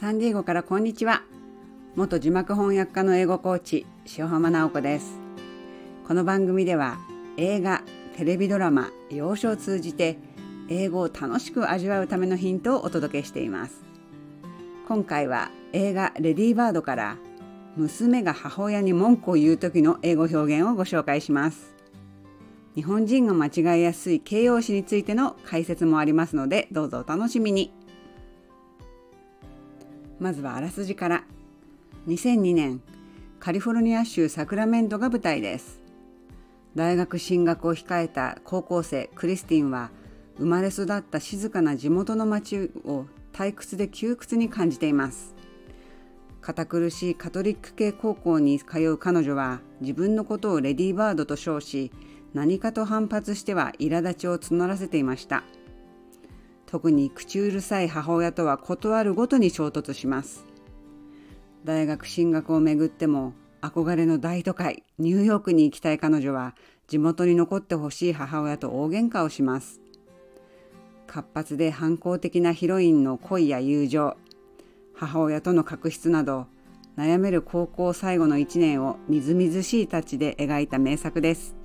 サンディエゴからこんにちは。元字幕翻訳家の英語コーチ塩浜直子です。この番組では映画テレビドラマ洋書を通じて英語を楽しく味わうためのヒントをお届けしています。今回は映画レディーバードから娘が母親に文句を言う時の英語表現をご紹介します。日本人が間違いやすい形容詞についての解説もありますのでどうぞお楽しみに。まずはあらすじから。2002年カリフォルニア州サクラメントが舞台です。大学進学を控えた高校生クリスティンは生まれ育った静かな地元の町を退屈で窮屈に感じています。堅苦しいカトリック系高校に通う彼女は自分のことをレディーバードと称し何かと反発しては苛立ちを募らせていました。特に口うるさい母親とは断るごとに衝突します。大学進学をめぐっても憧れの大都会ニューヨークに行きたい彼女は地元に残ってほしい母親と大喧嘩をします。活発で反抗的なヒロインの恋や友情母親との確執など悩める高校最後の1年をみずみずしいタッチで描いた名作です。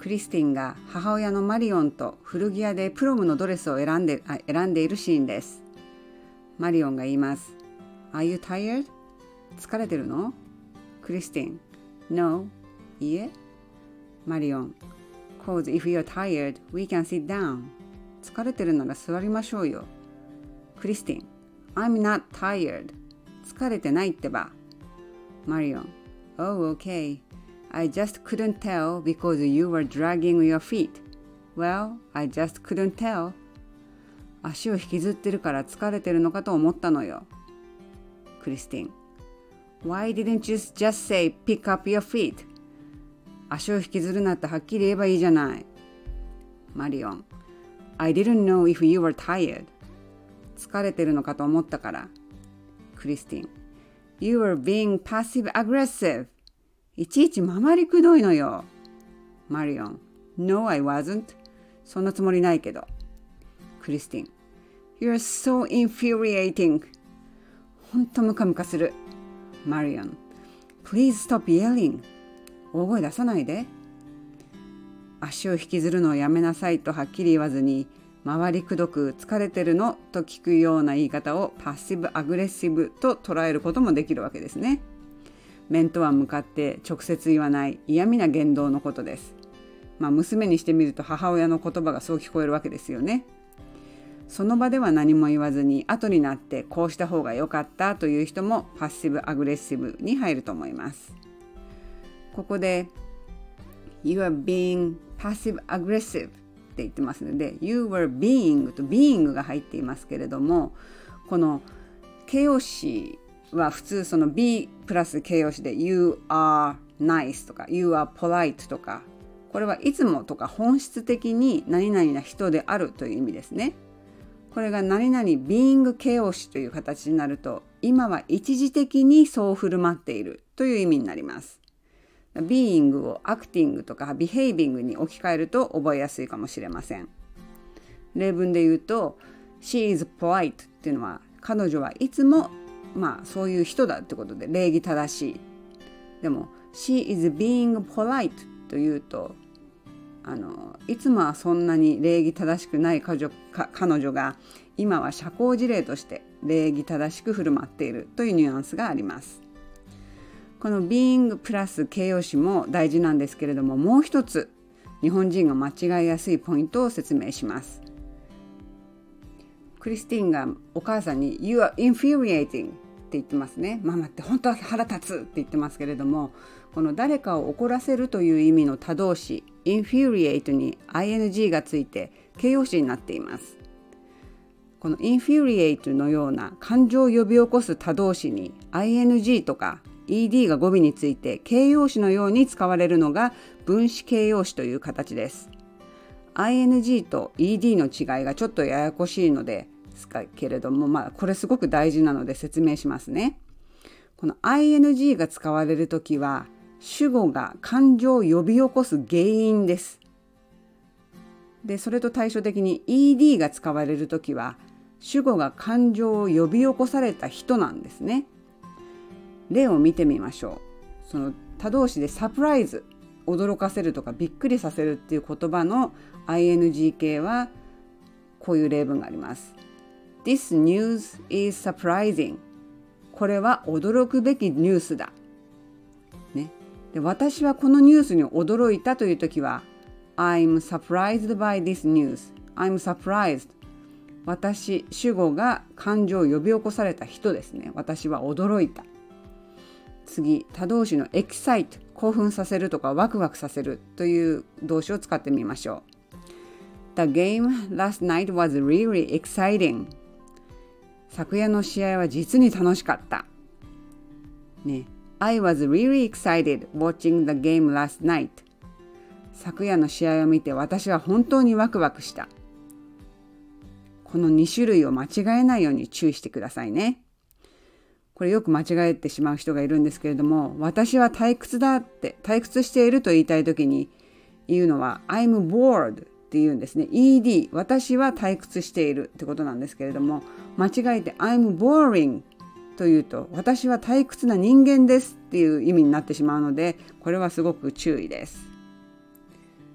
クリスティンが母親のマリオンと古着屋でプロムのドレスを選んであ選んでいるシーンです。マリオンが言います。Are you tired? 疲れてるの？クリスティン No. いいえ。マリオン Cause if you're tired, we can sit down. 疲れてるなら座りましょうよ。クリスティン I'm not tired. 疲れてないってば。マリオン Oh, okay. I just couldn't tell because you were dragging your feet. Well, I just couldn't tell. 足を引きずってるから疲れてるのかと思ったのよ。クリスティン。Why didn't you just say pick up your feet? 足を引きずるなってはっきり言えばいいじゃない。マリオン。I didn't know if you were tired. 疲れてるのかと思ったから。クリスティン。You were being passive aggressive. いちいち回りくどいのよ。マリオン。No, I wasn't. そんなつもりないけど。クリスティン。You're so infuriating. ほんとムカムカする。マリオン。Please stop yelling. 大声出さないで。足を引きずるのをやめなさいとはっきり言わずに、回りくどく疲れてるのと聞くような言い方をパッシブアグレッシブと捉えることもできるわけですね。面とは向かって直接言わない嫌味な言動のことです。まあ、娘にしてみると母親の言葉がそう聞こえるわけですよね。その場では何も言わずに後になってこうした方が良かったという人もパッシブアグレッシブに入ると思います。ここで You are being passive aggressive って言ってますので You were being と being が入っていますけれどもこの形容詞は普通その B プラス形容詞で You are nice とか You are polite とかこれはいつもとか本質的に何々な人であるという意味ですね。これが何々 being 形容詞という形になると今は一時的にそう振る舞っているという意味になります。being を acting とか behaving に置き換えると覚えやすいかもしれません。例文で言うと She is polite っていうのは彼女はいつもまあそういう人だってことで礼儀正しい。でも She is being polite というとあのいつもはそんなに礼儀正しくない彼女彼女が今は社交辞令として礼儀正しく振る舞っているというニュアンスがあります。この being プラス形容詞も大事なんですけれどももう一つ日本人が間違いやすいポイントを説明します。クリスティンがお母さんに You are infuriating って言ってますね。ママって本当は腹立つって言ってますけれどもこの誰かを怒らせるという意味の他動詞 infuriate に ing がついて形容詞になっています。この infuriate のような感情を呼び起こす他動詞に ing とか ed が語尾について形容詞のように使われるのが分子形容詞という形です。ing と ed の違いがちょっとややこしいのですけれども、まあ、これすごく大事なので説明しますね。この ing が使われるときは主語が感情を呼び起こす原因です。でそれと対照的に ed が使われるときは主語が感情を呼び起こされた人なんですね。例を見てみましょう。その他動詞でサプライズ驚かせるとかびっくりさせるっていう言葉の ing 形はこういう例文があります。This news is surprising. これは驚くべきニュースだ。ね、で私はこのニュースに驚いたという時は I'm surprised by this news. I'm surprised. 私、主語が感情を呼び起こされた人ですね。私は驚いた。次、他動詞の excite 興奮させるとかワクワクさせるという動詞を使ってみましょう。The game last night was really exciting. 昨夜の試合は実に楽しかった。ね、I was really excited watching the game last night. 昨夜の試合を見て私は本当にワクワクした。この2種類を間違えないように注意してくださいね。これよく間違えてしまう人がいるんですけれども私は退屈だって退屈していると言いたい時に言うのは I'm bored って言うんですね ED 私は退屈しているってことなんですけれども間違えて I'm boring というと私は退屈な人間ですっていう意味になってしまうのでこれはすごく注意です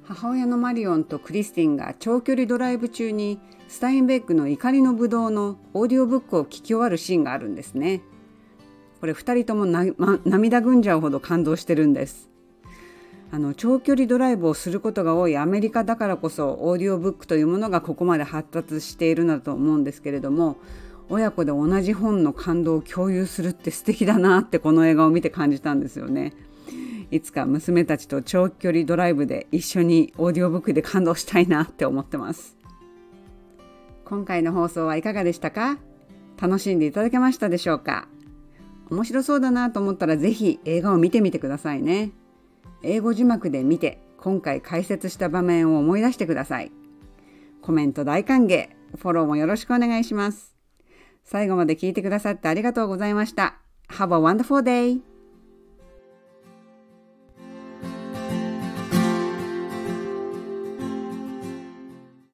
母親のマリオンとクリスティンが長距離ドライブ中にスタインベックの怒りのぶどうのオーディオブックを聞き終わるシーンがあるんですね。これ2人とも、ま、涙ぐんじゃうほど感動してるんですあの長距離ドライブをすることが多いアメリカだからこそオーディオブックというものがここまで発達しているなと思うんですけれども親子で同じ本の感動を共有するって素敵だなってこの映画を見て感じたんですよね。いつか娘たちと長距離ドライブで一緒にオーディオブックで感動したいなって思ってます。今回の放送はいかがでしたか？楽しんでいただけましたでしょうか？面白そうだなと思ったら是非映画を見てみてくださいね。英語字幕で見て今回解説した場面を思い出してください。コメント大歓迎、フォローもよろしくお願いします。最後まで聞いてくださってありがとうございました。Have a wonderful day!